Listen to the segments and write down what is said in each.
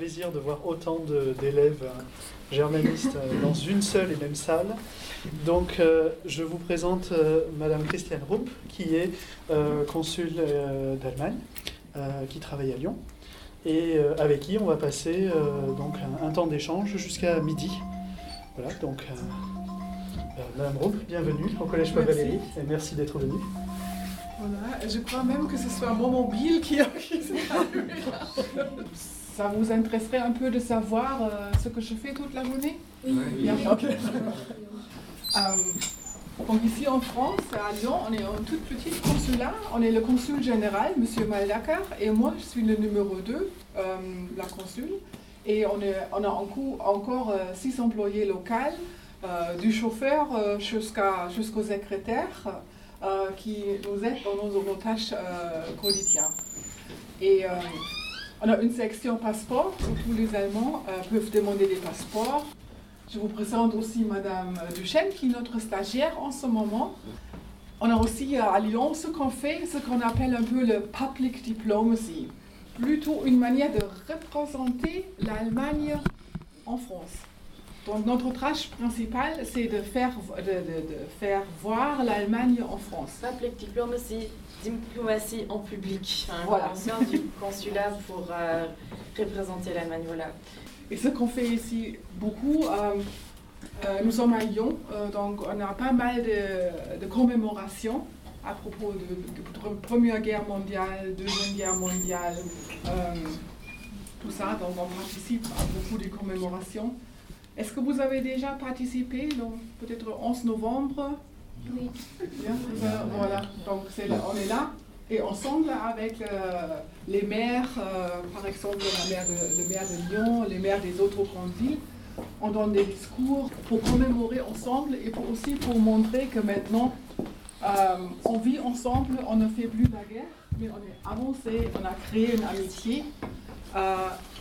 plaisir de voir autant d'élèves euh, germanistes euh, dans une seule et même salle. Donc, euh, je vous présente Madame Christiane Rump, qui est consul d'Allemagne, qui travaille à Lyon, et avec qui on va passer donc un, temps d'échange jusqu'à midi. Voilà, donc Madame Rump, bienvenue au Collège Paul Valéry, et merci d'être venue. Voilà, je crois même que ce soit mon mobile qui a Ça vous intéresserait un peu de savoir euh, ce que je fais toute la journée? Oui. Euh, donc ici en France, à Lyon, on est un tout petit consulat. On est le consul général, M. Maldacar, et moi, je suis le numéro 2, euh, la consul. Et on, est, on a encore six employés locaux, du chauffeur jusqu'au secrétaire. Euh, qui nous aide dans nos tâches euh, quotidiennes. Et euh, on a une section passeport où tous les Allemands peuvent demander des passeports. Je vous présente aussi Madame Duchesne, qui est notre stagiaire en ce moment. On a aussi à Lyon ce qu'on fait, ce qu'on appelle un peu le public diplomacy. Plutôt une manière de représenter l'Allemagne en France. Donc notre tâche principale, c'est de faire, de, de, faire voir l'Allemagne en France. Public diplomacy, diplomatie en public. Hein, voilà. sein du consulat pour euh, représenter l'Allemagne. Voilà. Et ce qu'on fait ici beaucoup, euh, euh, nous sommes à Lyon, donc on a pas mal de, commémorations à propos de, la Première Guerre mondiale, Deuxième Guerre mondiale, tout ça. Donc on participe à beaucoup de commémorations. Est-ce que vous avez déjà participé, donc peut-être 11 novembre? Oui. voilà, donc on est là et ensemble avec euh, les maires, euh, par exemple maire le maire de Lyon, les maires des autres grandes villes, on donne des discours pour commémorer ensemble et pour aussi pour montrer que maintenant euh, on vit ensemble, on ne fait plus la guerre, mais on est avancé, on a créé une amitié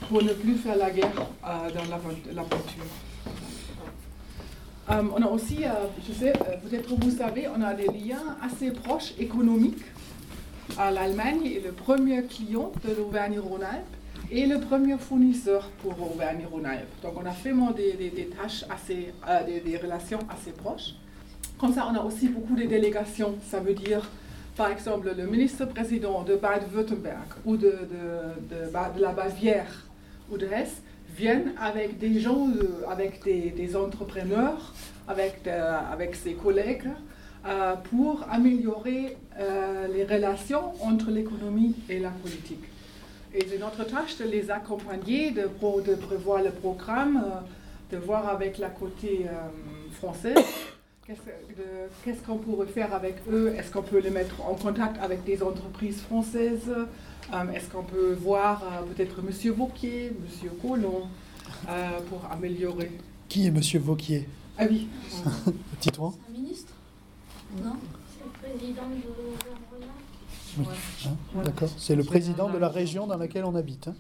pour ne plus faire la guerre dans l'aventure. Euh, on a aussi, euh, je sais, euh, peut-être vous savez, on a des liens assez proches économiques. L'Allemagne est le premier client de l'Auvergne-Rhône-Alpes et le premier fournisseur pour Auvergne-Rhône-Alpes. Donc on a vraiment des, tâches assez, des, relations assez proches. Comme ça, on a aussi beaucoup de délégations. Ça veut dire, par exemple, le ministre-président de Bade-Württemberg ou de, de, la Bavière ou de Hesse viennent avec des gens, avec des, entrepreneurs, avec, avec ses collègues, euh, pour améliorer euh, les relations entre l'économie et la politique. Et c'est notre tâche de les accompagner, de, de prévoir le programme, euh, de voir avec la côté française qu'est-ce qu'on pourrait faire avec eux? Est-ce qu'on peut les mettre en contact avec des entreprises françaises? Euh, est-ce qu'on peut voir euh, peut-être M. Vauquier, M. Collomb, euh, pour améliorer? Qui est M. Vauquier? Ah oui. Petit toi Un ministre? Non? C'est le président de oui. Hein, D'accord. C'est le président de la région dans laquelle on habite. Hein?